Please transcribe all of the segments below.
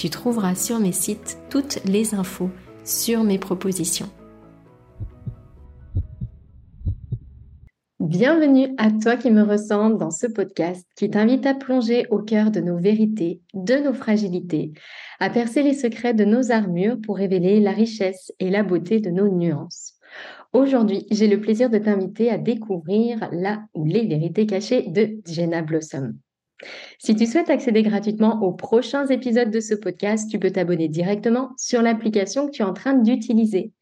tu trouveras sur mes sites toutes les infos sur mes propositions. Bienvenue à toi qui me ressemble dans ce podcast qui t'invite à plonger au cœur de nos vérités, de nos fragilités, à percer les secrets de nos armures pour révéler la richesse et la beauté de nos nuances. Aujourd'hui, j'ai le plaisir de t'inviter à découvrir la ou les vérités cachées de Jenna Blossom. Si tu souhaites accéder gratuitement aux prochains épisodes de ce podcast, tu peux t'abonner directement sur l'application que tu es en train d'utiliser.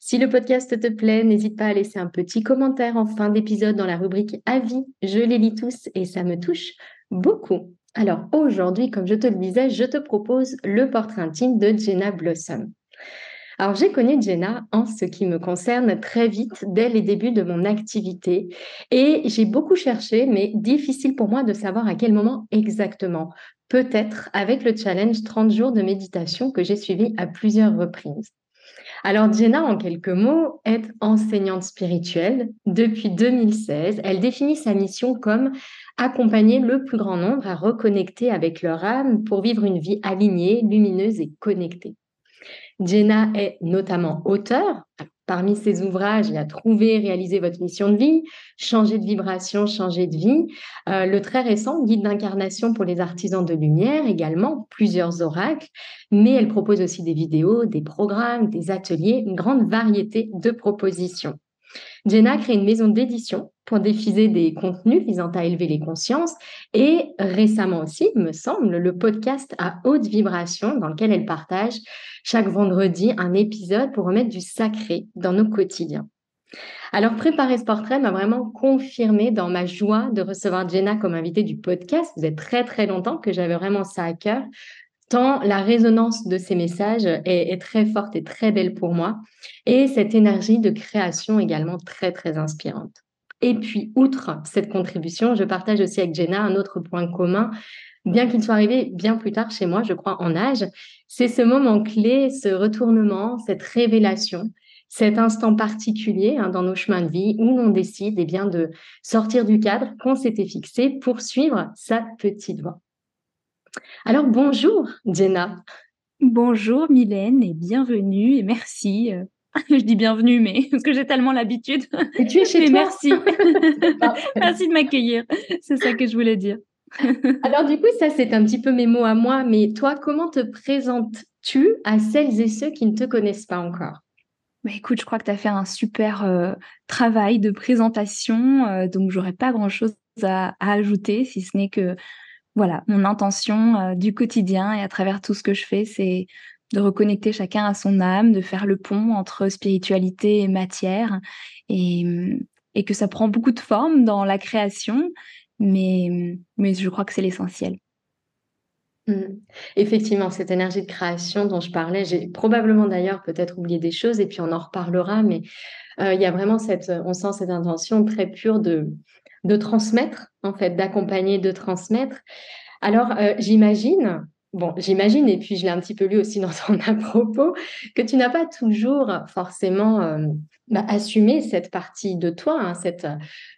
Si le podcast te plaît, n'hésite pas à laisser un petit commentaire en fin d'épisode dans la rubrique Avis. Je les lis tous et ça me touche beaucoup. Alors aujourd'hui, comme je te le disais, je te propose le portrait intime de Jenna Blossom. Alors j'ai connu Jenna en ce qui me concerne très vite dès les débuts de mon activité et j'ai beaucoup cherché mais difficile pour moi de savoir à quel moment exactement. Peut-être avec le challenge 30 jours de méditation que j'ai suivi à plusieurs reprises. Alors Jenna, en quelques mots, est enseignante spirituelle. Depuis 2016, elle définit sa mission comme accompagner le plus grand nombre à reconnecter avec leur âme pour vivre une vie alignée, lumineuse et connectée. Jenna est notamment auteur. Parmi ses ouvrages, il y a Trouver, réaliser votre mission de vie, Changer de vibration, changer de vie. Euh, le très récent Guide d'incarnation pour les artisans de lumière, également plusieurs oracles. Mais elle propose aussi des vidéos, des programmes, des ateliers, une grande variété de propositions. Jenna crée une maison d'édition pour diffuser des contenus visant à élever les consciences et récemment aussi, me semble, le podcast à haute vibration dans lequel elle partage chaque vendredi un épisode pour remettre du sacré dans nos quotidiens. Alors, préparer ce portrait m'a vraiment confirmé dans ma joie de recevoir Jenna comme invitée du podcast. Vous êtes très, très longtemps que j'avais vraiment ça à cœur tant la résonance de ces messages est, très forte et très belle pour moi, et cette énergie de création également très, très inspirante. Et puis, outre cette contribution, je partage aussi avec Jenna un autre point commun, bien qu'il soit arrivé bien plus tard chez moi, je crois, en âge, c'est ce moment clé, ce retournement, cette révélation, cet instant particulier hein, dans nos chemins de vie où on décide eh bien, de sortir du cadre qu'on s'était fixé pour suivre sa petite voix. Alors bonjour Jenna. Bonjour Mylène et bienvenue et merci. Je dis bienvenue, mais parce que j'ai tellement l'habitude. Et tu es chez toi. Merci. merci de m'accueillir. C'est ça que je voulais dire. Alors du coup, ça c'est un petit peu mes mots à moi, mais toi, comment te présentes-tu à celles et ceux qui ne te connaissent pas encore? Bah écoute, je crois que tu as fait un super euh, travail de présentation, euh, donc j'aurais pas grand-chose à, ajouter, si ce n'est que voilà, mon intention euh, du quotidien et à travers tout ce que je fais, c'est de reconnecter chacun à son âme, de faire le pont entre spiritualité et matière, et, mm, que ça prend beaucoup de forme dans la création, mais, mm, je crois que c'est l'essentiel. Mmh. Effectivement, cette énergie de création dont je parlais, j'ai probablement d'ailleurs peut-être oublié des choses et puis on en reparlera, mais euh, il y a vraiment cette, on sent cette intention très pure de, de transmettre, en fait, d'accompagner, de transmettre. Alors, euh, j'imagine bon, j'imagine, et puis je l'ai un petit peu lu aussi dans ton à propos, que tu n'as pas toujours forcément euh, bah, assumé cette partie de toi. Hein, cette,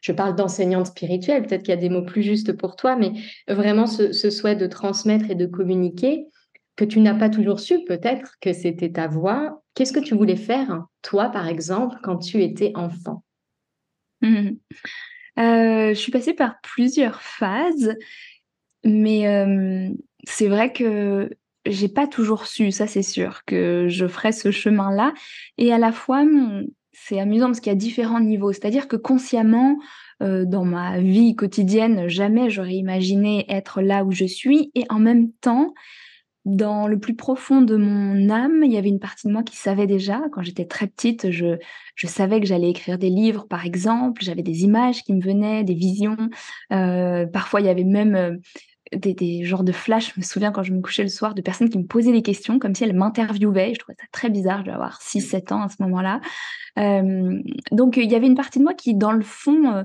je parle d'enseignante spirituelle, peut-être qu'il y a des mots plus justes pour toi, mais vraiment ce, souhait de transmettre et de communiquer, que tu n'as pas toujours su peut-être que c'était ta voix. Qu'est-ce que tu voulais faire, toi, par exemple, quand tu étais enfant? Mmh. euh, Je suis passée par plusieurs phases, mais euh, c'est vrai que j'ai pas toujours su, ça c'est sûr, que je ferais ce chemin-là. Et à la fois, c'est amusant parce qu'il y a différents niveaux. C'est-à-dire que consciemment, euh, dans ma vie quotidienne, jamais j'aurais imaginé être là où je suis. Et en même temps, dans le plus profond de mon âme, il y avait une partie de moi qui savait déjà. Quand j'étais très petite, je, je savais que j'allais écrire des livres, par exemple. J'avais des images qui me venaient, des visions. Euh, parfois, il y avait même des, genres de flash, je me souviens quand je me couchais le soir, de personnes qui me posaient des questions comme si elles m'interviewaient. Je trouvais ça très bizarre, je devais avoir 6-7 ans à ce moment-là. Euh, donc il y avait une partie de moi qui, dans le fond, euh,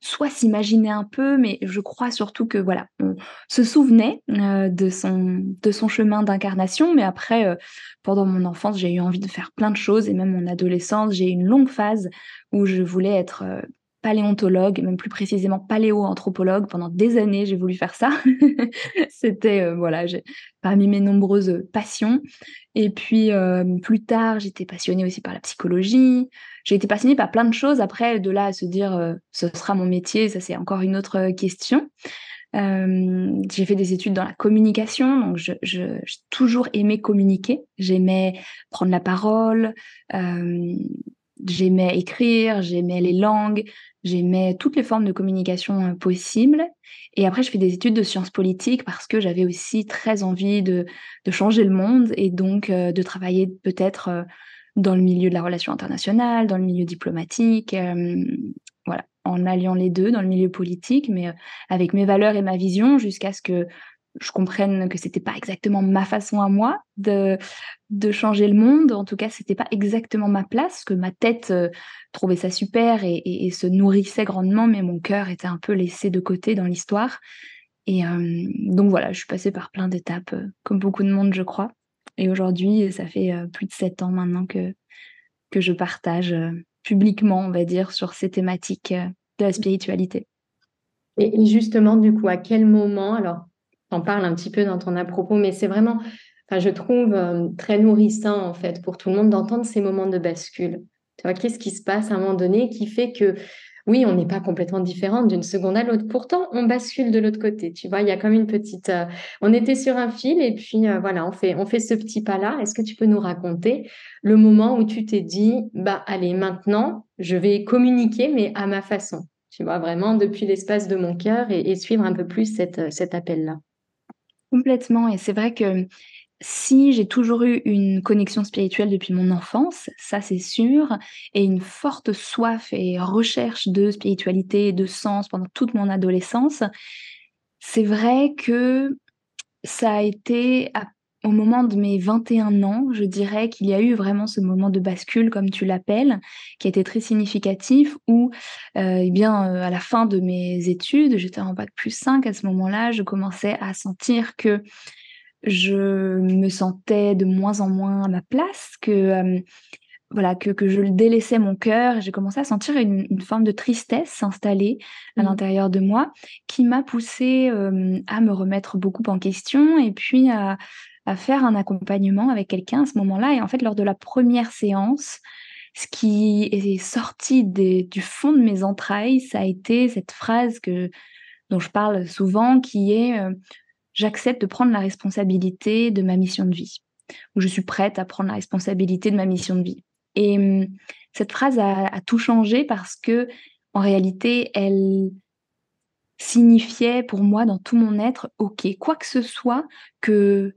soit s'imaginait un peu, mais je crois surtout que voilà, on se souvenait euh, de, son, de son chemin d'incarnation. Mais après, pendant mon enfance, j'ai eu envie de faire plein de choses et même mon adolescence, j'ai eu une longue phase où je voulais être paléontologue, même plus précisément paléoanthropologue. Pendant des années, j'ai voulu faire ça. C'était euh, voilà, parmi mes nombreuses passions. Et puis euh, plus tard, j'étais passionnée aussi par la psychologie. J'ai été passionnée par plein de choses. Après, de là à se dire euh, ce sera mon métier, ça c'est encore une autre question. j'ai fait des études dans la communication, donc j'ai toujours aimé communiquer. J'aimais prendre la parole, j'aimais écrire, j'aimais les langues, J'aimais toutes les formes de communication euh, possibles. Et après, je fais des études de sciences politiques parce que j'avais aussi très envie de, de, changer le monde et donc euh, de travailler peut-être euh, dans le milieu de la relation internationale, dans le milieu diplomatique, voilà, en alliant les deux dans le milieu politique, mais avec mes valeurs et ma vision jusqu'à ce que je comprenne que c'était pas exactement ma façon à moi de, de changer le monde. En tout cas, c'était pas exactement ma place, que ma tête euh, trouvait ça super et, se nourrissait grandement, mais mon cœur était un peu laissé de côté dans l'histoire. Et euh, donc voilà, je suis passée par plein d'étapes, euh, comme beaucoup de monde, je crois. Et aujourd'hui, ça fait plus de sept ans maintenant que, que je partage publiquement, on va dire, sur ces thématiques de la spiritualité. Et justement, du coup, à quel moment, alors en parles un petit peu dans ton à propos, mais c'est vraiment, enfin, je trouve euh, très nourrissant en fait pour tout le monde d'entendre ces moments de bascule. Tu vois, qu'est-ce qui se passe à un moment donné qui fait que oui, on n'est pas complètement différente d'une seconde à l'autre. Pourtant, on bascule de l'autre côté. Tu vois, il y a comme une petite. Euh, on était sur un fil et puis euh, voilà, on fait, on fait ce petit pas-là. Est-ce que tu peux nous raconter le moment où tu t'es dit, bah allez, maintenant, je vais communiquer, mais à ma façon? Tu vois, vraiment depuis l'espace de mon cœur et, suivre un peu plus cet appel-là. Complètement. Et c'est vrai que si j'ai toujours eu une connexion spirituelle depuis mon enfance, ça c'est sûr, et une forte soif et recherche de spiritualité et de sens pendant toute mon adolescence, c'est vrai que ça a été au moment de mes 21 ans, je dirais qu'il y a eu vraiment ce moment de bascule, comme tu l'appelles, qui a été très significatif, où, euh, eh bien, euh, à la fin de mes études, j'étais en bac plus 5 à ce moment-là, je commençais à sentir que je me sentais de moins en moins à ma place, que euh, voilà que, que je délaissais mon cœur j'ai commencé à sentir une, forme de tristesse s'installer à mmh. l'intérieur de moi qui m'a poussée à me remettre beaucoup en question et puis à, à faire un accompagnement avec quelqu'un à ce moment-là. Et en fait, lors de la première séance, ce qui est sorti du fond de mes entrailles, ça a été cette phrase que, dont je parle souvent, qui est euh, J'accepte de prendre la responsabilité de ma mission de vie, ou je suis prête à prendre la responsabilité de ma mission de vie. Et hum, cette phrase a, a tout changé parce que, en réalité, elle signifiait pour moi dans tout mon être, ok, quoi que ce soit que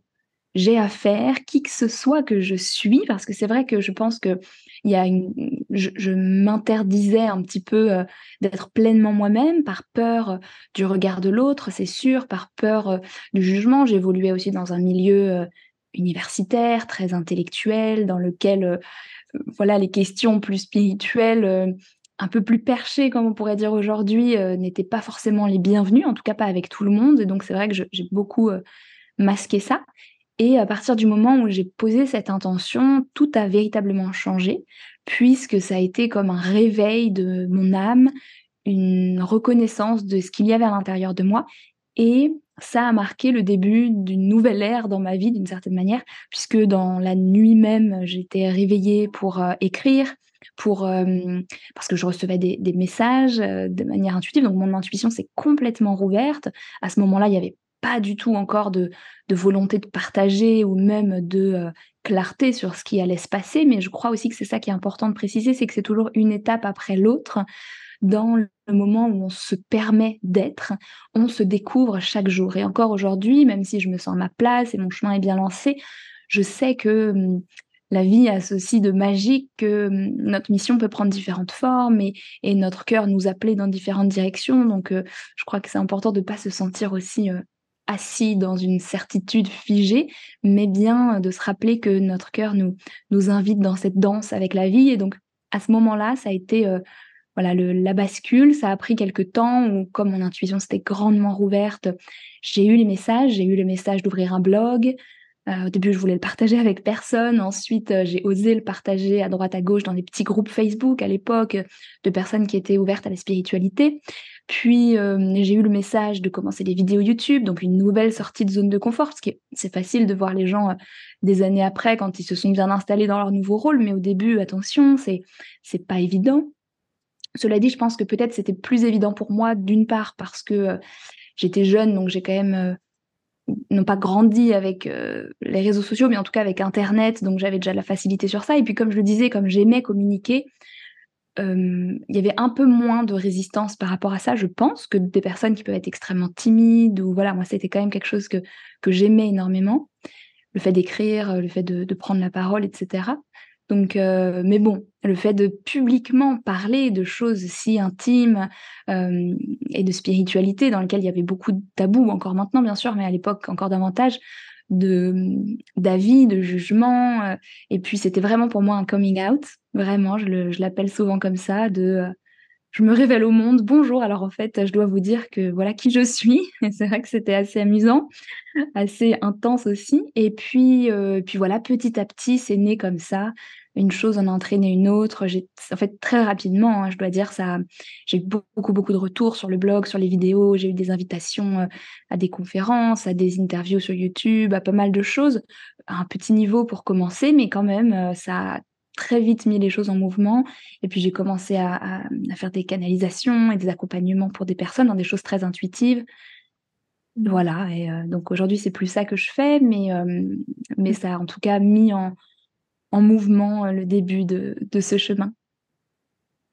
j'ai à faire, qui que ce soit que je suis, parce que c'est vrai que je pense que y a une, je, m'interdisais un petit peu euh, d'être pleinement moi-même par peur du regard de l'autre, c'est sûr, par peur euh, du jugement. J'évoluais aussi dans un milieu euh, universitaire, très intellectuel, dans lequel voilà les questions plus spirituelles un peu plus perchées, comme on pourrait dire aujourd'hui, n'étaient pas forcément les bienvenues, en tout cas pas avec tout le monde. Et donc c'est vrai que j'ai beaucoup masqué ça. Et à partir du moment où j'ai posé cette intention, tout a véritablement changé, puisque ça a été comme un réveil de mon âme, une reconnaissance de ce qu'il y avait à l'intérieur de moi. Et ça a marqué le début d'une nouvelle ère dans ma vie, d'une certaine manière, puisque dans la nuit même, j'étais réveillée pour euh, écrire, pour euh, parce que je recevais des, messages euh, de manière intuitive. Donc mon intuition s'est complètement rouverte. À ce moment-là, il n'y avait pas du tout encore de, volonté de partager ou même de clarté sur ce qui allait se passer. Mais je crois aussi que c'est ça qui est important de préciser, c'est que c'est toujours une étape après l'autre dans le moment où on se permet d'être, on se découvre chaque jour. Et encore aujourd'hui, même si je me sens à ma place et mon chemin est bien lancé, je sais que hum, la vie a ceci de magique que hum, notre mission peut prendre différentes formes et, notre cœur nous appeler dans différentes directions. Donc, euh, je crois que c'est important de ne pas se sentir aussi euh, assis dans une certitude figée, mais bien de se rappeler que notre cœur nous, nous invite dans cette danse avec la vie. Et donc, à ce moment-là, ça a été euh, voilà la bascule. Ça a pris quelques temps où, comme mon intuition s'était grandement rouverte, j'ai eu les messages. J'ai eu le message d'ouvrir un blog. Euh, au début, je voulais le partager avec personne. Ensuite, euh, j'ai osé le partager à droite à gauche dans des petits groupes Facebook à l'époque de personnes qui étaient ouvertes à la spiritualité. Puis, euh, j'ai eu le message de commencer des vidéos YouTube, donc une nouvelle sortie de zone de confort, parce que c'est facile de voir les gens des années après quand ils se sont bien installés dans leur nouveau rôle. Mais au début, attention, c'est c'est pas évident. Cela dit, je pense que peut-être c'était plus évident pour moi, d'une part parce que euh, j'étais jeune, donc j'ai quand même euh, non pas grandi avec euh, les réseaux sociaux, mais en tout cas avec Internet, donc j'avais déjà de la facilité sur ça. Et puis comme je le disais, comme j'aimais communiquer, il y avait un peu moins de résistance par rapport à ça, je pense, que des personnes qui peuvent être extrêmement timides, ou voilà, moi c'était quand même quelque chose que, que j'aimais énormément, le fait d'écrire, le fait de, prendre la parole, etc. Donc, mais bon, le fait de publiquement parler de choses si intimes et de spiritualité dans lesquelles il y avait beaucoup de tabous, encore maintenant bien sûr, mais à l'époque encore davantage, d'avis, de jugements. Et puis c'était vraiment pour moi un coming out, vraiment, je l'appelle souvent comme ça, de je me révèle au monde. Bonjour. Alors en fait, je dois vous dire que voilà qui je suis. C'est vrai que c'était assez amusant, assez intense aussi. Et puis, euh, puis voilà, petit à petit, c'est né comme ça. Une chose en a entraîné une autre. J'ai, en fait, très rapidement, hein, je dois dire ça. J'ai eu beaucoup, beaucoup de retours sur le blog, sur les vidéos. J'ai eu des invitations euh, à des conférences, à des interviews sur YouTube, à pas mal de choses. À un petit niveau pour commencer, mais quand même, euh, ça a très vite mis les choses en mouvement. Et puis j'ai commencé à, faire des canalisations et des accompagnements pour des personnes dans des choses très intuitives. Voilà, et euh, donc aujourd'hui c'est plus ça que je fais, mais, euh, mais ça a en tout cas mis en, en mouvement euh, le début de, de ce chemin.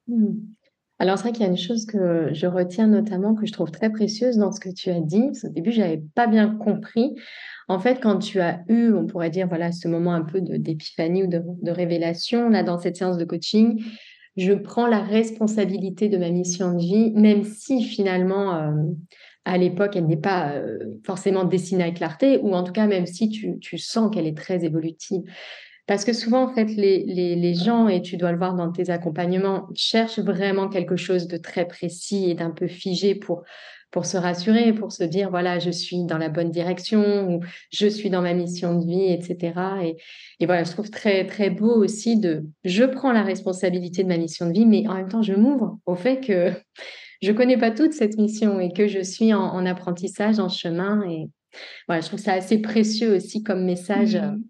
Mmh. Alors c'est vrai qu'il y a une chose que je retiens notamment, que je trouve très précieuse dans ce que tu as dit. Au début, je n'avais pas bien compris. En fait, quand tu as eu, on pourrait dire, voilà, ce moment un peu d'épiphanie ou de, révélation, là, dans cette séance de coaching, je prends la responsabilité de ma mission de vie, même si finalement, euh, à l'époque, elle n'est pas euh, forcément dessinée à clarté, ou en tout cas, même si tu, sens qu'elle est très évolutive. Parce que souvent, en fait, les, gens, et tu dois le voir dans tes accompagnements, cherchent vraiment quelque chose de très précis et d'un peu figé pour pour se rassurer, pour se dire, voilà, je suis dans la bonne direction, ou je suis dans ma mission de vie, etc. Et, et voilà, je trouve très, très beau aussi de, je prends la responsabilité de ma mission de vie, mais en même temps, je m'ouvre au fait que je connais pas toute cette mission et que je suis en, apprentissage, en chemin. Et voilà, je trouve ça assez précieux aussi comme message mmh.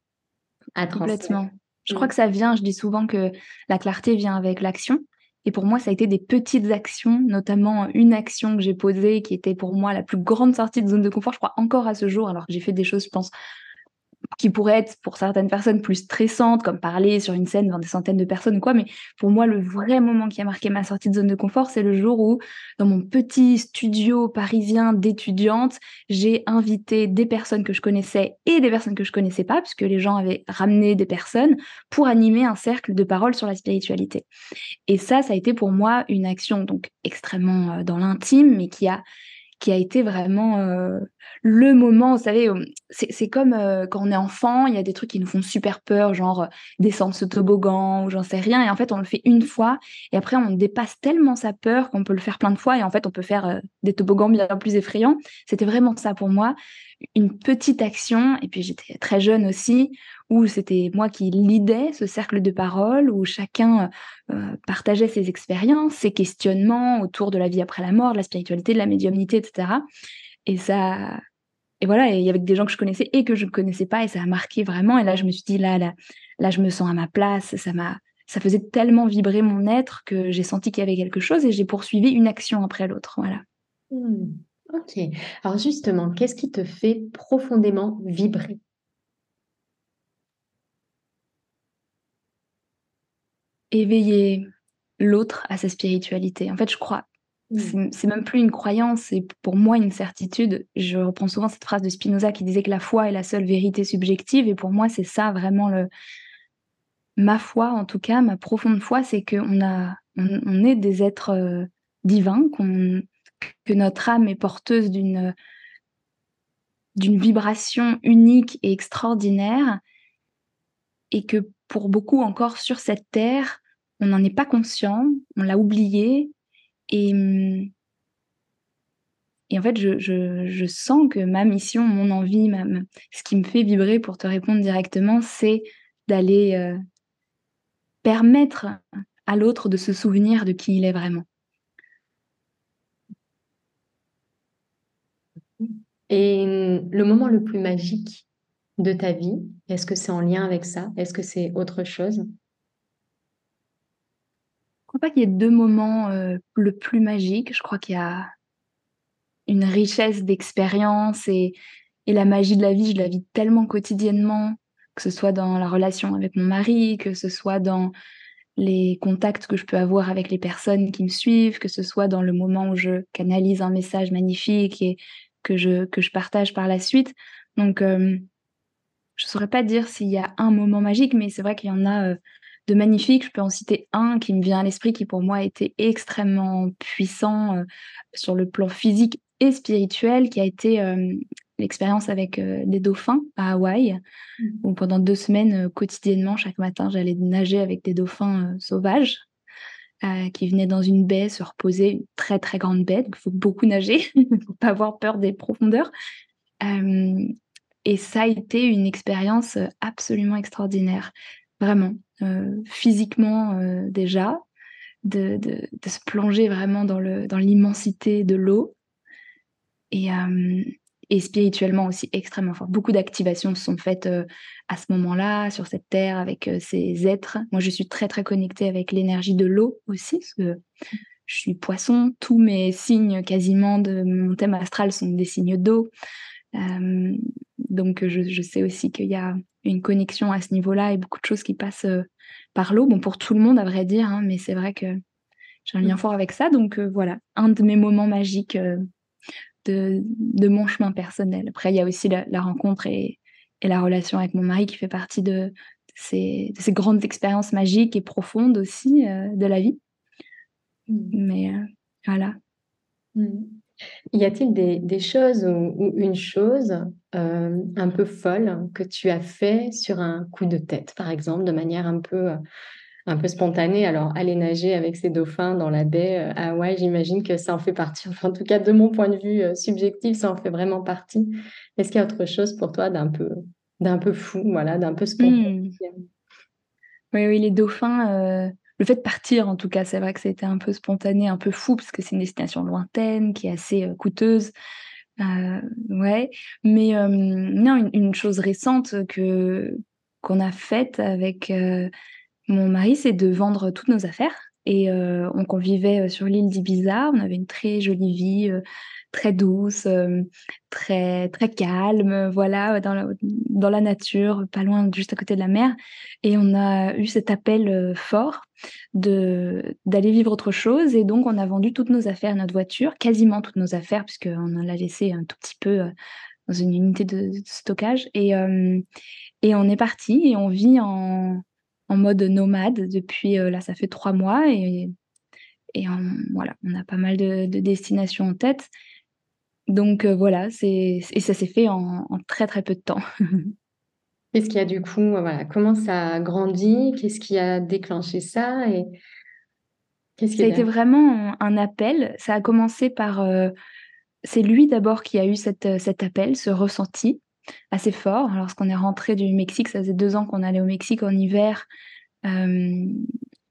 à transmettre. Complètement. Je crois mmh. que ça vient, je dis souvent que la clarté vient avec l'action. Et pour moi, ça a été des petites actions, notamment une action que j'ai posée qui était pour moi la plus grande sortie de zone de confort, je crois encore à ce jour, alors que j'ai fait des choses, je pense, qui pourraient être pour certaines personnes plus stressantes, comme parler sur une scène devant des centaines de personnes ou quoi. Mais pour moi, le vrai moment qui a marqué ma sortie de zone de confort, c'est le jour où, dans mon petit studio parisien d'étudiante, j'ai invité des personnes que je connaissais et des personnes que je connaissais pas, puisque les gens avaient ramené des personnes pour animer un cercle de parole sur la spiritualité. Et ça, ça a été pour moi une action donc extrêmement euh, dans l'intime, mais qui a qui a été vraiment le moment, vous savez, c'est comme quand on est enfant, il y a des trucs qui nous font super peur, genre descendre ce toboggan ou j'en sais rien, et en fait on le fait une fois, et après on dépasse tellement sa peur qu'on peut le faire plein de fois, et en fait on peut faire des toboggans bien plus effrayants. C'était vraiment ça pour moi, une petite action, et puis j'étais très jeune aussi, où c'était moi qui lidais ce cercle de parole, où chacun euh, partageait ses expériences, ses questionnements autour de la vie après la mort, de la spiritualité, de la médiumnité, etc. Et ça, et voilà, et avec des gens que je connaissais et que je ne connaissais pas, et ça a marqué vraiment. Et là, je me suis dit, là, là, là, je me sens à ma place. Ça m'a, ça faisait tellement vibrer mon être que j'ai senti qu'il y avait quelque chose et j'ai poursuivi une action après l'autre. Voilà. Mmh. ok. Alors justement, qu'est-ce qui te fait profondément vibrer? Éveiller l'autre à sa spiritualité. En fait, je crois, mmh. c'est même plus une croyance, c'est pour moi une certitude. Je reprends souvent cette phrase de Spinoza qui disait que la foi est la seule vérité subjective, et pour moi, c'est ça vraiment le. Ma foi, en tout cas, ma profonde foi, c'est qu'on a, on, est des êtres euh, divins, qu'on, que notre âme est porteuse d'une d'une vibration unique et extraordinaire, et que pour beaucoup encore sur cette terre, on n'en est pas conscient, on l'a oublié. Et, en fait, je, sens que ma mission, mon envie, ce qui me fait vibrer pour te répondre directement, c'est d'aller euh, permettre à l'autre de se souvenir de qui il est vraiment. Et le moment le plus magique de ta vie, est-ce que c'est en lien avec ça? Est-ce que c'est autre chose? Pas qu'il y ait deux moments euh, le plus magique. Je crois qu'il y a une richesse d'expérience et, et la magie de la vie, je la vis tellement quotidiennement, que ce soit dans la relation avec mon mari, que ce soit dans les contacts que je peux avoir avec les personnes qui me suivent, que ce soit dans le moment où je canalise un message magnifique et que je, que je partage par la suite. Donc, euh, je ne saurais pas dire s'il y a un moment magique, mais c'est vrai qu'il y en a euh, de magnifiques. Je peux en citer un qui me vient à l'esprit, qui pour moi a été extrêmement puissant euh, sur le plan physique et spirituel, qui a été euh, l'expérience avec euh, des dauphins à Hawaï, mmh. où pendant deux semaines, quotidiennement, chaque matin, j'allais nager avec des dauphins sauvages. qui venaient dans une baie se reposer, une très très grande baie, donc il faut beaucoup nager, il ne faut pas avoir peur des profondeurs. et ça a été une expérience absolument extraordinaire, vraiment. Euh, physiquement euh, déjà, de, se plonger vraiment dans l'immensité de l'eau. Et, euh, et spirituellement aussi extrêmement fort. Beaucoup d'activations sont faites à ce moment-là, sur cette terre, avec ces êtres. Moi, je suis très, très connectée avec l'énergie de l'eau aussi, parce que je suis poisson. Tous mes signes, quasiment, de mon thème astral sont des signes d'eau. Donc, je, je, sais aussi qu'il y a une connexion à ce niveau-là et beaucoup de choses qui passent euh, par l'eau. Bon, pour tout le monde, à vrai dire, hein, mais c'est vrai que j'ai un lien mmh. fort avec ça. Donc euh, voilà, un de mes moments magiques euh, de, de, mon chemin personnel. Après, il y a aussi la, rencontre et, et, la relation avec mon mari qui fait partie de, ces, de ces, grandes expériences magiques et profondes aussi de la vie. Mmh. Mais voilà. Mmh. Y a-t-il des, choses ou, une chose euh, un peu folle que tu as fait sur un coup de tête, par exemple, de manière un peu, un peu spontanée? Alors, aller nager avec ces dauphins dans la baie euh, à Hawaï, j'imagine que ça en fait partie. en tout cas, de mon point de vue euh, subjectif, ça en fait vraiment partie. Est-ce qu'il y a autre chose pour toi d'un peu, d'un peu fou, voilà, d'un peu spontané? Mmh. Oui, oui, les dauphins le fait de partir, en tout cas, c'est vrai que c'était un peu spontané, un peu fou, parce que c'est une destination lointaine, qui est assez euh, coûteuse. Euh, ouais, mais euh, non, une, chose récente que qu'on a faite avec mon mari, c'est de vendre toutes nos affaires. Et on convivait sur l'île d'Ibiza, on avait une très jolie vie très douce, très très calme, voilà, dans dans la nature, pas loin, juste à côté de la mer. Et on a eu cet appel fort de d'aller vivre autre chose. Et donc, on a vendu toutes nos affaires, notre voiture, quasiment toutes nos affaires, puisqu'on en a laissé un tout petit peu dans une unité de, stockage. Et, et on est parti et on vit en, en mode nomade depuis, là, ça fait trois mois. Et, et voilà, on a pas mal de, de destinations en tête. Donc voilà, c'est et ça s'est fait en, très très peu de temps. Qu'est-ce qui a du coup, voilà, comment ça a grandi? Qu'est-ce qui a déclenché ça? Et qu'est-ce qui Ça a été vraiment un appel. Ça a commencé par, c'est lui d'abord qui a eu cette, cet appel, ce ressenti assez fort. Lorsqu'on est rentré du Mexique, ça faisait deux ans qu'on allait au Mexique en hiver.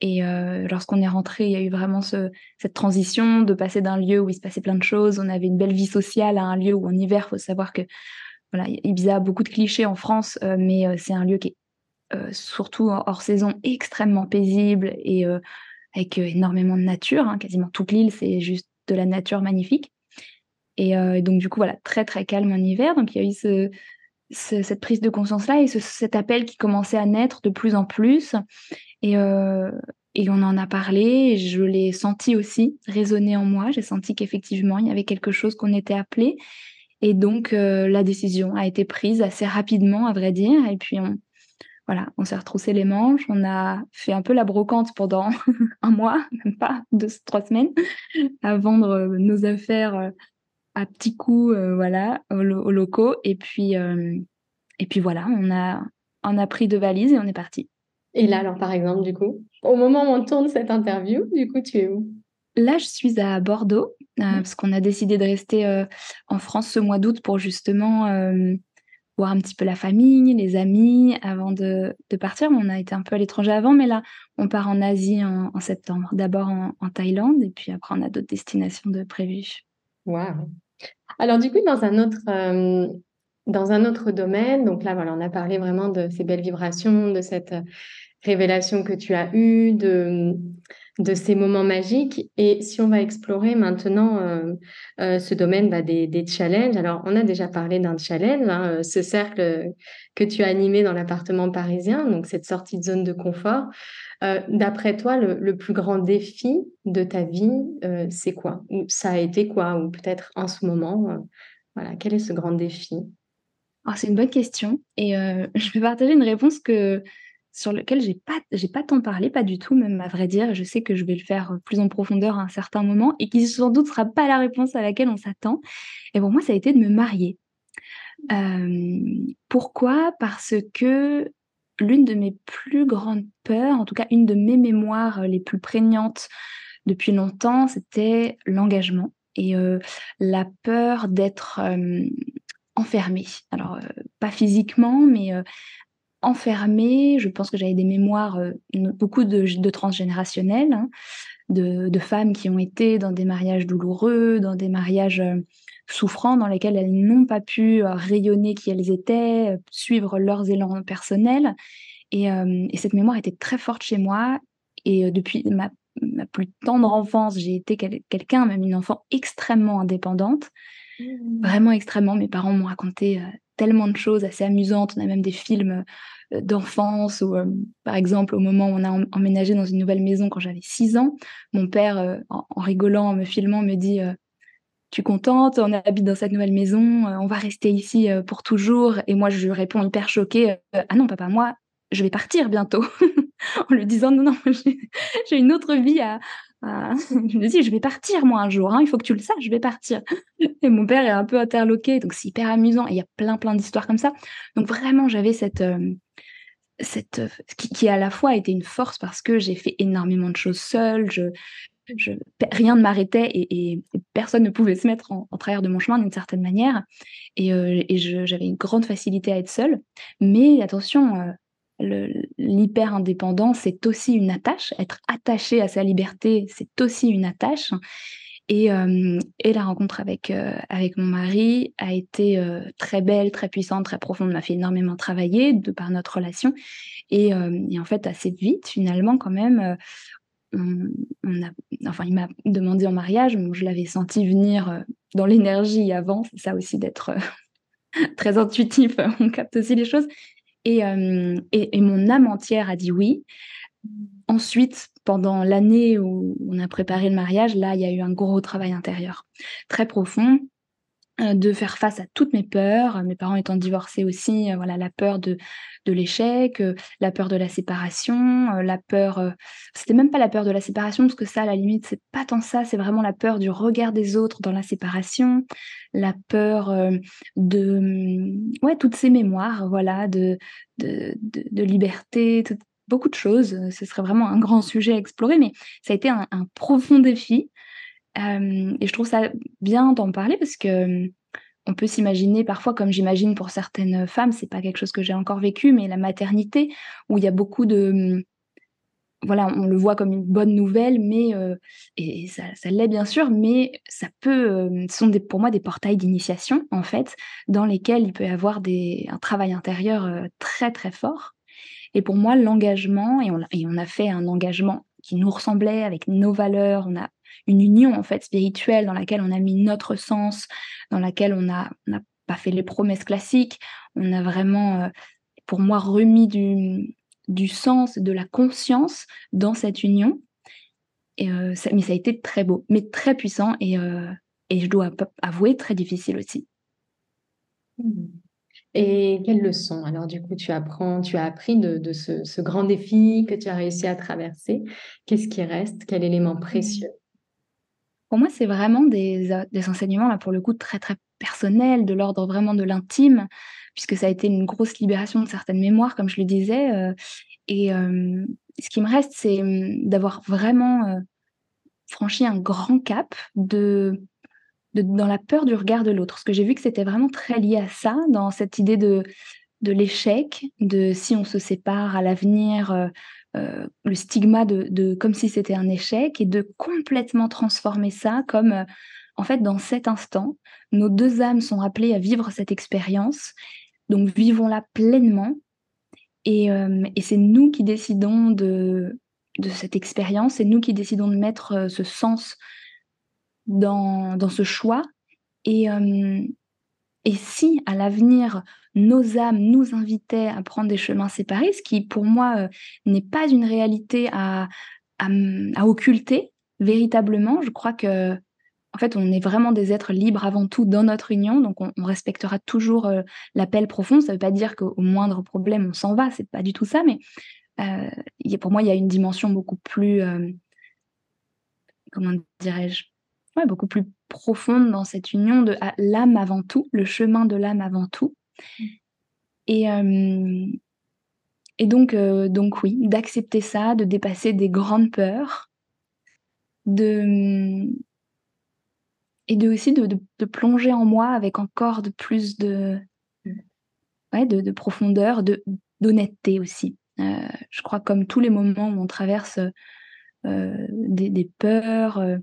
Et euh, lorsqu'on est rentré, il y a eu vraiment ce, cette transition de passer d'un lieu où il se passait plein de choses, on avait une belle vie sociale à un lieu où en hiver, il faut savoir que voilà, Ibiza a beaucoup de clichés en France, euh, mais euh, c'est un lieu qui est surtout hors saison extrêmement paisible et avec énormément de nature. Hein, quasiment toute l'île, c'est juste de la nature magnifique. Et donc du coup, voilà, très très calme en hiver. Donc il y a eu ce, cette prise de conscience-là et cet appel qui commençait à naître de plus en plus. Et, euh, et on en a parlé, je l'ai senti aussi résonner en moi. J'ai senti qu'effectivement, il y avait quelque chose qu'on était appelé. Et donc, euh, la décision a été prise assez rapidement, à vrai dire. Et puis, on, voilà, on s'est retroussé les manches. On a fait un peu la brocante pendant un mois, même pas deux, trois semaines, à vendre nos affaires à petits coups, voilà, aux, locaux. Et puis, et puis voilà, on a, on a pris deux valises et on est parti. Et là, alors, par exemple, du coup, au moment où on tourne cette interview, du coup, tu es où? Là, je suis à Bordeaux, euh, mmh. parce qu'on a décidé de rester euh, en France ce mois d'août pour justement euh, voir un petit peu la famille, les amis, avant de, partir. On a été un peu à l'étranger avant, mais là, on part en Asie en, septembre. D'abord en, Thaïlande, et puis après, on a d'autres destinations de prévues. Waouh Alors, du coup, dans un autre dans un autre domaine, donc là, voilà, on a parlé vraiment de ces belles vibrations, de cette révélation que tu as eue, de, de ces moments magiques. Et si on va explorer maintenant euh, euh, ce domaine bah, des, challenges, alors on a déjà parlé d'un challenge, hein, ce cercle que tu as animé dans l'appartement parisien, donc cette sortie de zone de confort. D'après toi, le, plus grand défi de ta vie, c'est quoi? Ou ça a été quoi? Ou peut-être en ce moment, voilà, quel est ce grand défi? Ah, c'est une bonne question et euh, je vais partager une réponse que sur laquelle j'ai pas j'ai pas tant parlé, pas du tout même à vrai dire. Je sais que je vais le faire plus en profondeur à un certain moment et qui sans doute sera pas la réponse à laquelle on s'attend. Et pour moi, ça a été de me marier. pourquoi? Parce que l'une de mes plus grandes peurs, en tout cas une de mes mémoires les plus prégnantes depuis longtemps, c'était l'engagement et la peur d'être, enfermée. Alors, euh, pas physiquement, mais euh, enfermée. Je pense que j'avais des mémoires, euh, beaucoup de, transgénérationnels, hein, de, femmes qui ont été dans des mariages douloureux, dans des mariages souffrants, dans lesquels elles n'ont pas pu rayonner qui elles étaient, suivre leurs élans personnels. Et, cette mémoire était très forte chez moi. Et depuis ma, ma plus tendre enfance, j'ai été quelqu'un, même une enfant extrêmement indépendante. Mmh. Vraiment extrêmement. Mes parents m'ont raconté euh, tellement de choses assez amusantes. On a même des films euh, d'enfance ou, euh, par exemple, au moment où on a emménagé dans une nouvelle maison quand j'avais 6 ans, mon père, en, rigolant, en me filmant, me dit tu es contente On habite dans cette nouvelle maison, on va rester ici pour toujours. Et moi, je lui réponds hyper choquée Ah non, papa, moi, je vais partir bientôt. en lui disant Non, non, j'ai une autre vie à, je me dis, je vais partir moi un jour, hein, il faut que tu le saches, je vais partir. Et mon père est un peu interloqué, donc c'est hyper amusant. Et il y a plein, plein d'histoires comme ça. Donc vraiment, j'avais cette, euh, cette qui, à la fois était une force parce que j'ai fait énormément de choses seule. Je, rien ne m'arrêtait et, personne ne pouvait se mettre en, travers de mon chemin d'une certaine manière. Et, euh, j'avais une grande facilité à être seule. Mais attention, euh, l'hyper-indépendance, c'est aussi une attache. Être attaché à sa liberté, c'est aussi une attache. Et, euh, et la rencontre avec, euh, avec mon mari a été euh, très belle, très puissante, très profonde, m'a fait énormément travailler de par notre relation. Et, en fait, assez vite, finalement, quand même, on, a, enfin, il m'a demandé en mariage, je l'avais senti venir dans l'énergie avant, c'est ça aussi d'être très intuitif, on capte aussi les choses. Euh, et, mon âme entière a dit oui. Ensuite, pendant l'année où on a préparé le mariage, là, il y a eu un gros travail intérieur, très profond. Euh, de faire face à toutes mes peurs, mes parents étant divorcés aussi, euh, voilà, la peur de, de l'échec, euh, la peur de la séparation, la peur, c'était même pas la peur de la séparation, parce que ça, à la limite, c'est pas tant ça, c'est vraiment la peur du regard des autres dans la séparation, la peur de, mm, ouais, toutes ces mémoires, voilà, de, de, de, liberté, beaucoup de choses. Ce serait vraiment un grand sujet à explorer, mais ça a été un profond défi et je trouve ça bien d'en parler parce que on peut s'imaginer parfois, comme j'imagine pour certaines femmes, c'est pas quelque chose que j'ai encore vécu, mais la maternité, où il y a beaucoup de voilà, on le voit comme une bonne nouvelle, mais et ça, l'est bien sûr, mais ça peut, ce sont pour moi des portails d'initiation en fait, dans lesquels il peut y avoir des, un travail intérieur très très fort. Et pour moi, l'engagement, et on, et on a fait un engagement qui nous ressemblait avec nos valeurs, on a une union en fait spirituelle dans laquelle on a mis notre sens, dans laquelle on n'a pas fait les promesses classiques, on a vraiment, euh, pour moi, remis du, du sens, de la conscience dans cette union. Euh, mais ça a été très beau, mais très puissant et, euh, je dois avouer très difficile aussi. Mmh. Et quelles leçons alors du coup tu apprends, tu as appris de, ce, grand défi que tu as réussi à traverser? Qu'est-ce qui reste? Quel élément précieux? Pour moi, c'est vraiment des, euh, des enseignements, là, pour le coup, très, très personnels, de l'ordre vraiment de l'intime, puisque ça a été une grosse libération de certaines mémoires, comme je le disais. Euh, et ce qui me reste, c'est d'avoir vraiment euh, franchi un grand cap de, de, dans la peur du regard de l'autre. Parce que j'ai vu que c'était vraiment très lié à ça, dans cette idée de, de l'échec, de si on se sépare à l'avenir, euh, le stigma de, comme si c'était un échec et de complètement transformer ça comme euh, en fait dans cet instant nos deux âmes sont appelées à vivre cette expérience. Donc vivons-la pleinement. Et, euh, et c'est nous qui décidons de, de cette expérience. C'est nous qui décidons de mettre ce sens dans, dans ce choix. Et, et si à l'avenir nos âmes nous invitaient à prendre des chemins séparés, ce qui pour moi euh, n'est pas une réalité à, occulter véritablement. Je crois que en fait, on est vraiment des êtres libres avant tout dans notre union, donc on, respectera toujours euh, l'appel profond. Ça ne veut pas dire qu'au moindre problème, on s'en va, c'est pas du tout ça, mais euh, pour moi, il y a une dimension beaucoup plus, comment dirais-je, beaucoup plus profonde dans cette union de l'âme avant tout, le chemin de l'âme avant tout. Et, et donc, donc oui, d'accepter ça, de dépasser des grandes peurs, de et de aussi de, de, plonger en moi avec encore de plus de ouais, de, de profondeur, de d'honnêteté aussi. Euh, je crois comme tous les moments où on traverse euh, des, peurs, euh,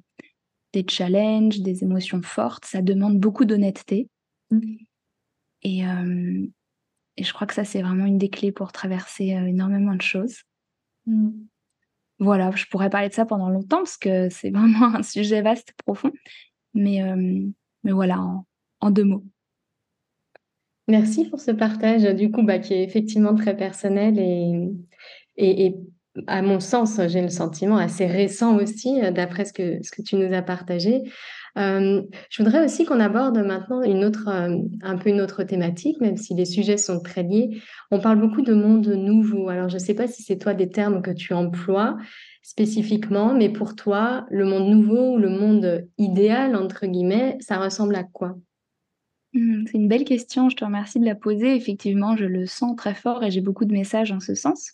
des challenges, des émotions fortes, ça demande beaucoup d'honnêteté. Mmh. Et, et, je crois que ça, c'est vraiment une des clés pour traverser énormément de choses. Mmh. Voilà, je pourrais parler de ça pendant longtemps parce que c'est vraiment un sujet vaste, profond. Mais, mais voilà, en, deux mots. Merci pour ce partage, du coup, bah, qui est effectivement très personnel et, et, et à mon sens, j'ai le sentiment assez récent aussi, euh, d'après ce que, ce que tu nous as partagé. Euh, je voudrais aussi qu'on aborde maintenant une autre, euh, un peu une autre thématique, même si les sujets sont très liés. On parle beaucoup de monde nouveau. Alors, je ne sais pas si c'est toi des termes que tu emploies spécifiquement, mais pour toi, le monde nouveau ou le monde idéal, entre guillemets, ça ressemble à quoi? Mmh, C'est une belle question, je te remercie de la poser. Effectivement, je le sens très fort et j'ai beaucoup de messages en ce sens.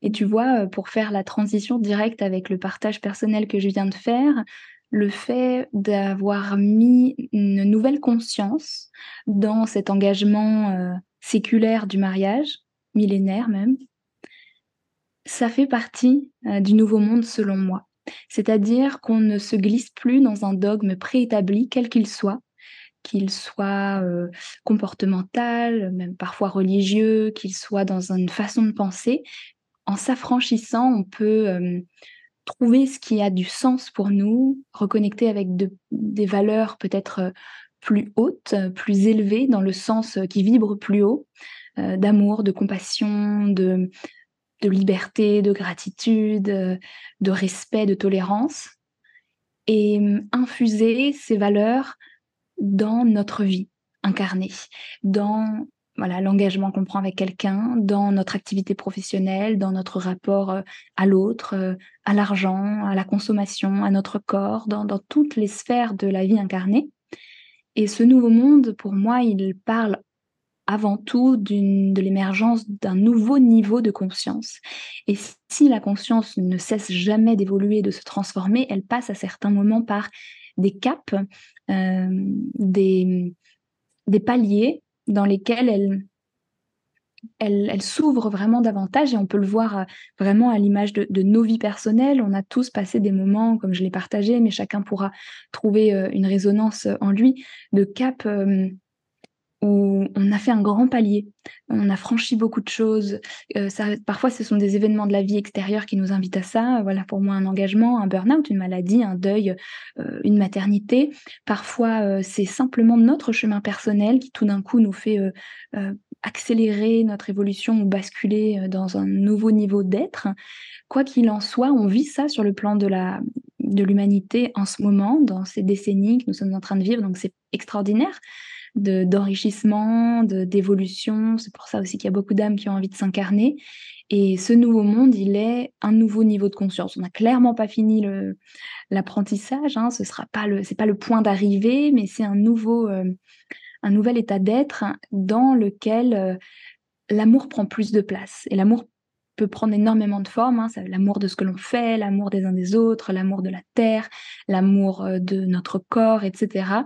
Et tu vois, pour faire la transition directe avec le partage personnel que je viens de faire, le fait d'avoir mis une nouvelle conscience dans cet engagement séculaire du mariage, millénaire même, ça fait partie du nouveau monde selon moi. C'est-à-dire qu'on ne se glisse plus dans un dogme préétabli, quel qu'il soit, qu'il soit comportemental, même parfois religieux, qu'il soit dans une façon de penser, en s'affranchissant, on peut trouver ce qui a du sens pour nous, reconnecter avec des valeurs peut-être plus hautes, plus élevées, dans le sens qui vibre plus haut, d'amour, de compassion, de, de liberté, de gratitude, de respect, de tolérance, et infuser ces valeurs dans notre vie incarnée, dans voilà l'engagement qu'on prend avec quelqu'un, dans notre activité professionnelle, dans notre rapport euh, à l'autre, euh, à l'argent, à la consommation, à notre corps, dans, dans toutes les sphères de la vie incarnée. Et ce nouveau monde, pour moi, il parle avant tout de l'émergence d'un nouveau niveau de conscience. Et si la conscience ne cesse jamais d'évoluer, de se transformer, elle passe à certains moments par des caps, euh, des, des paliers dans lesquels elle, elle, s'ouvre vraiment davantage et on peut le voir euh, vraiment à l'image de, nos vies personnelles. On a tous passé des moments, comme je l'ai partagé, mais chacun pourra trouver euh, une résonance en lui, de cap où on a fait un grand palier, on a franchi beaucoup de choses. Euh, parfois, ce sont des événements de la vie extérieure qui nous invitent à ça. Voilà, pour moi, un engagement, un burn-out, une maladie, un deuil, euh, une maternité. Parfois, euh, c'est simplement notre chemin personnel qui, tout d'un coup, nous fait accélérer notre évolution ou basculer dans un nouveau niveau d'être. Quoi qu'il en soit, on vit ça sur le plan de la de l'humanité en ce moment, dans ces décennies que nous sommes en train de vivre. Donc, c'est extraordinaire d'enrichissement, de, d'évolution. C'est pour ça aussi qu'il y a beaucoup d'âmes qui ont envie de s'incarner. Et ce nouveau monde, il est un nouveau niveau de conscience. On n'a clairement pas fini l'apprentissage. Hein. Ce sera pas le, c'est pas le point d'arrivée, mais c'est un nouveau, euh, un nouvel état d'être dans lequel euh, l'amour prend plus de place. Et l'amour peut prendre énormément de formes. Hein. L'amour de ce que l'on fait, l'amour des uns des autres, l'amour de la terre, l'amour euh, de notre corps, etc.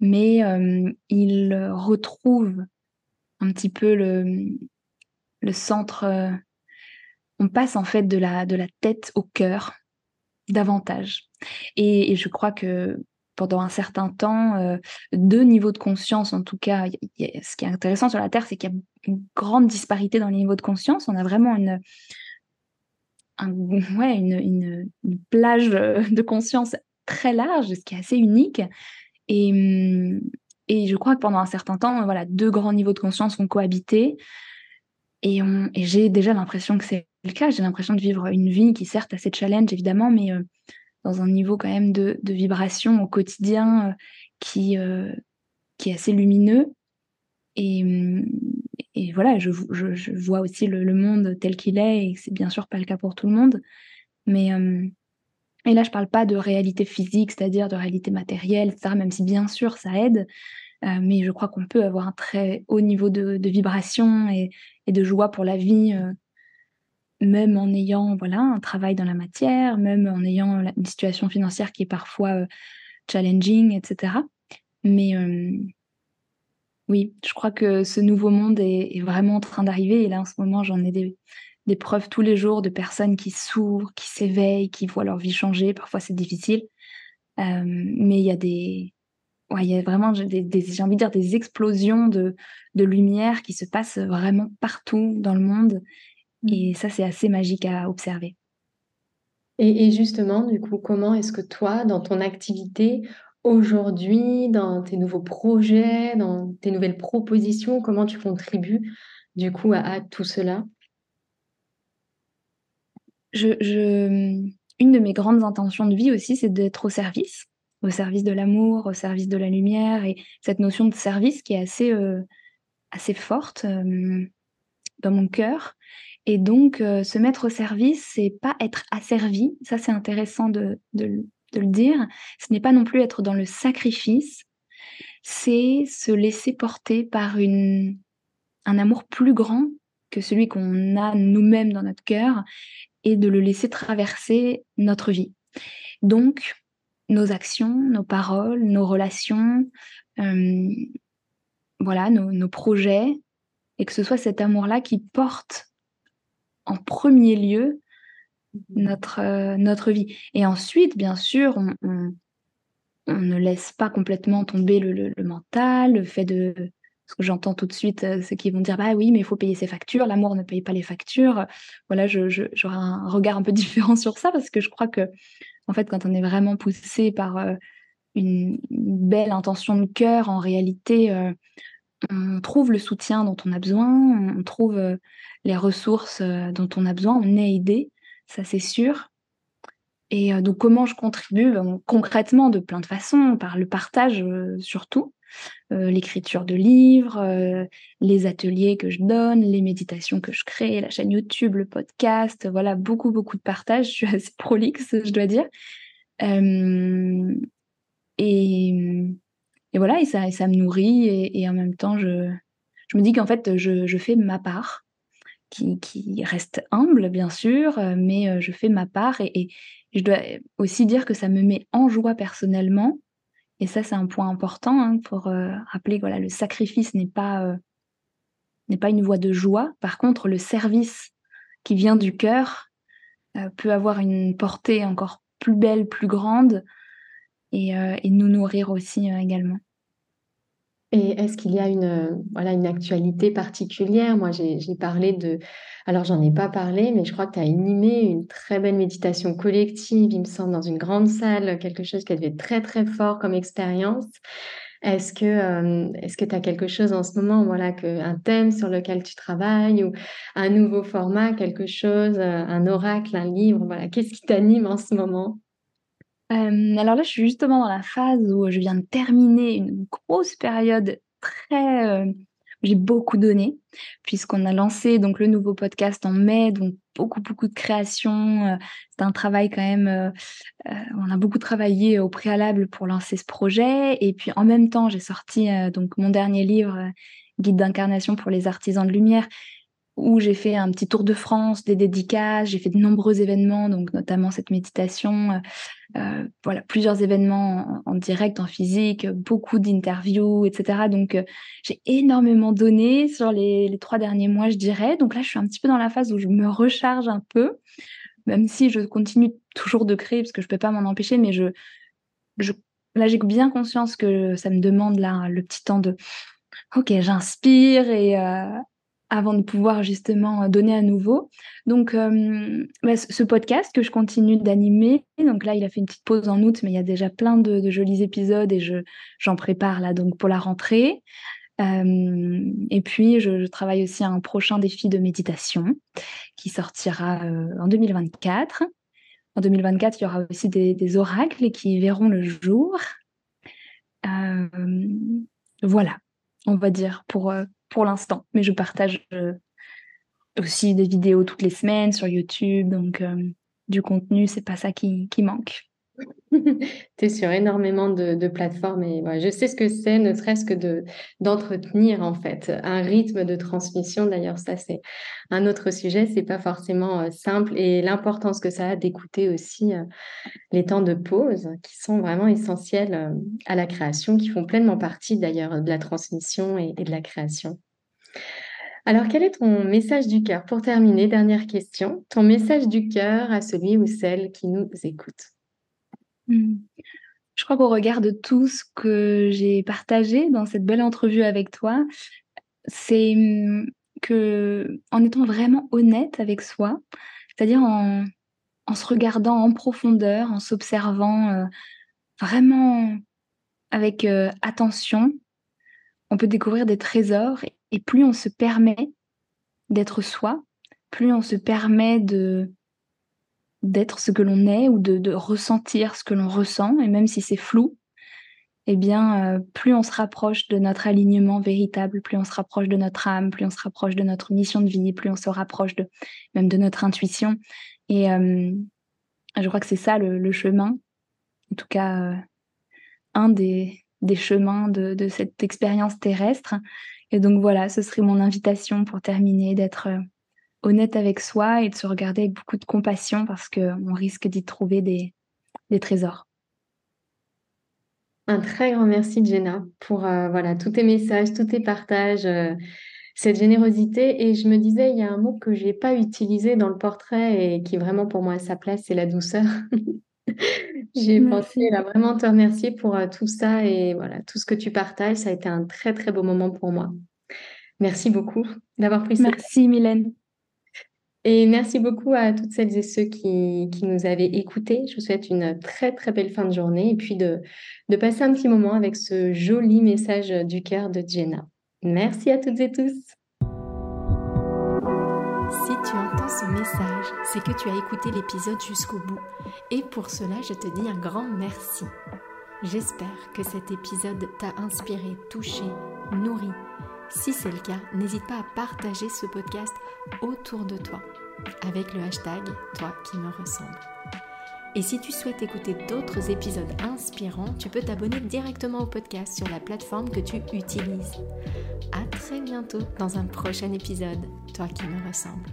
Mais euh, il retrouve un petit peu le, centre. Euh, on passe en fait de la, de la tête au cœur davantage. Et, je crois que pendant un certain temps, deux niveaux de conscience, en tout cas, ce qui est intéressant sur la Terre, c'est qu'il y a grande disparité dans les niveaux de conscience. On a vraiment une, une, plage de conscience très large, ce qui est assez unique. Et, hum, et je crois que pendant un certain temps, voilà, deux grands niveaux de conscience vont cohabiter. Et, et j'ai déjà l'impression que c'est le cas. J'ai l'impression de vivre une vie qui, certes, a ses challenges, évidemment, mais euh, dans un niveau quand même de, de vibration au quotidien euh, qui, euh, qui est assez lumineux. Et, hum, et voilà, je, je, vois aussi le, monde tel qu'il est, et c'est bien sûr pas le cas pour tout le monde. Mais euh, et là, je parle pas de réalité physique, c'est-à-dire de réalité matérielle, etc., même si bien sûr ça aide. Euh, mais je crois qu'on peut avoir un très haut niveau de, vibration et, et, de joie pour la vie, euh, même en ayant voilà un travail dans la matière, même en ayant une situation financière qui est parfois challenging, etc. Mais oui, je crois que ce nouveau monde est, vraiment en train d'arriver. Et là, en ce moment, j'en ai des, preuves tous les jours de personnes qui s'ouvrent, qui s'éveillent, qui voient leur vie changer. Parfois, c'est difficile. Euh, mais il y a des. Ouais, il y a vraiment, des, j'ai envie de dire, des explosions de, lumière qui se passent vraiment partout dans le monde. Mmh. Et ça, c'est assez magique à observer. et justement, du coup, comment est-ce que toi, dans ton activité, aujourd'hui, dans tes nouveaux projets, dans tes nouvelles propositions, comment tu contribues du coup à, tout cela? Une de mes grandes intentions de vie aussi, c'est d'être au service, au service de l'amour, au service de la lumière, et cette notion de service qui est assez, euh, assez forte euh, dans mon cœur. Et donc, euh, se mettre au service, c'est pas être asservi. Ça, c'est intéressant de, de, de le dire, ce n'est pas non plus être dans le sacrifice, c'est se laisser porter par une, un amour plus grand que celui qu'on a nous-mêmes dans notre cœur et de le laisser traverser notre vie. Donc, nos actions, nos paroles, nos relations, euh, voilà, nos, nos projets, et que ce soit cet amour-là qui porte en premier lieu notre, euh, notre vie. Et ensuite, bien sûr, on, ne laisse pas complètement tomber le, mental, le fait de... Ce que j'entends tout de suite, euh, ceux qui vont dire bah oui, mais il faut payer ses factures, l'amour ne paye pas les factures. Voilà, j'aurai un regard un peu différent sur ça parce que je crois que, en fait, quand on est vraiment poussé par euh, une, belle intention de cœur, en réalité, on trouve le soutien dont on a besoin, on trouve les ressources dont on a besoin, on est aidé ça c'est sûr. Et donc, comment je contribue ben, Concrètement, de plein de façons, par le partage surtout. l'écriture de livres, les ateliers que je donne, les méditations que je crée, la chaîne YouTube, le podcast, voilà, beaucoup, beaucoup de partage. Je suis assez prolixe, je dois dire. et, et voilà, et ça, ça me nourrit et, en même temps, je, je me dis qu'en fait, je, je, fais ma part, qui, reste humble, bien sûr, euh, mais euh, je fais ma part et, je dois aussi dire que ça me met en joie personnellement. Et ça, c'est un point important hein, pour euh, rappeler que voilà, le sacrifice n'est pas, pas une voie de joie. Par contre, le service qui vient du cœur peut avoir une portée encore plus belle, plus grande et nous nourrir aussi également. Et est-ce qu'il y a une, voilà, une actualité particulière? Moi, j'ai parlé de... Alors, j'en ai pas parlé, mais je crois que tu as animé une très belle méditation collective, il me semble, dans une grande salle, quelque chose qui devait être très, très fort comme expérience. Est-ce que est-ce que tu as quelque chose en ce moment, voilà, que, un thème sur lequel tu travailles ou un nouveau format, quelque chose, un oracle, un livre, voilà, qu'est-ce qui t'anime en ce moment? Alors là, je suis justement dans la phase où je viens de terminer une grosse période très, j'ai beaucoup donné puisqu'on a lancé donc le nouveau podcast en mai, donc beaucoup, beaucoup de création, c'est un travail quand même, on a beaucoup travaillé au préalable pour lancer ce projet et puis en même temps, j'ai sorti, donc mon dernier livre, Guide d'incarnation pour les artisans de lumière où j'ai fait un petit tour de France, des dédicaces, j'ai fait de nombreux événements, donc notamment cette méditation, euh, euh, voilà, plusieurs événements en, direct, en physique, beaucoup d'interviews, etc. Donc euh, j'ai énormément donné sur les, trois derniers mois, je dirais. Donc là, je suis un petit peu dans la phase où je me recharge un peu, même si je continue toujours de créer, parce que je ne peux pas m'en empêcher, mais je, je là, j'ai bien conscience que ça me demande là le petit temps de ok, j'inspire et, avant de pouvoir justement euh, donner à nouveau. Donc, euh, bah, ce podcast que je continue d'animer, donc là, il a fait une petite pause en août, mais il y a déjà plein de, jolis épisodes et je, j'en prépare là donc pour la rentrée. Euh, et puis, je, travaille aussi à un prochain défi de méditation qui sortira en 2024. En 2024, il y aura aussi des, des oracles qui verront le jour. voilà, on va dire, pour, pour l'instant. Mais je partage euh, aussi des vidéos toutes les semaines sur YouTube, donc euh, du contenu, c'est pas ça qui, qui manque. Tu es sur énormément de, plateformes et je sais ce que c'est, ne serait-ce que de, d'entretenir en fait un rythme de transmission. D'ailleurs, ça c'est un autre sujet, c'est pas forcément euh, simple et l'importance que ça a d'écouter aussi les temps de pause qui sont vraiment essentiels à la création, qui font pleinement partie d'ailleurs de la transmission et de la création. Alors, quel est ton message du cœur? Pour terminer, dernière question, ton message du cœur à celui ou celle qui nous écoute? Mmh. Je crois qu'au regard de tout ce que j'ai partagé dans cette belle entrevue avec toi, c'est mmh, que en étant vraiment honnête avec soi, c'est-à-dire en, se regardant en profondeur, en s'observant euh, vraiment avec euh, attention, on peut découvrir des trésors et plus on se permet d'être soi, plus on se permet de d'être ce que l'on est ou de, ressentir ce que l'on ressent, et même si c'est flou, eh bien, euh, plus on se rapproche de notre alignement véritable, plus on se rapproche de notre âme, plus on se rapproche de notre mission de vie, plus on se rapproche de même de notre intuition. Et euh, je crois que c'est ça le, chemin, en tout cas euh, un des, chemins de cette expérience terrestre. Et donc voilà, ce serait mon invitation pour terminer, d'être honnête avec soi et de se regarder avec beaucoup de compassion parce qu'on risque d'y trouver des, trésors. Un très grand merci Jenna pour euh, voilà tous tes messages, tous tes partages, euh, cette générosité. Et je me disais, il y a un mot que j'ai pas utilisé dans le portrait et qui vraiment pour moi à sa place, c'est la douceur. j'ai pensé à vraiment te remercier pour euh, tout ça et voilà tout ce que tu partages. Ça a été un très très beau moment pour moi. Merci beaucoup d'avoir pris. Merci Mylène. Et merci beaucoup à toutes celles et ceux qui, qui, nous avaient écoutés. Je vous souhaite une très très belle fin de journée et puis de, de passer un petit moment avec ce joli message du cœur de Jenna. Merci à toutes et tous. Si tu entends ce message, c'est que tu as écouté l'épisode jusqu'au bout. Et pour cela, je te dis un grand merci. J'espère que cet épisode t'a inspiré, touché, nourri. Si c'est le cas, n'hésite pas à partager ce podcast autour de toi avec le hashtag Toi qui me ressemble. Et si tu souhaites écouter d'autres épisodes inspirants, tu peux t'abonner directement au podcast sur la plateforme que tu utilises. À très bientôt dans un prochain épisode, Toi qui me ressemble.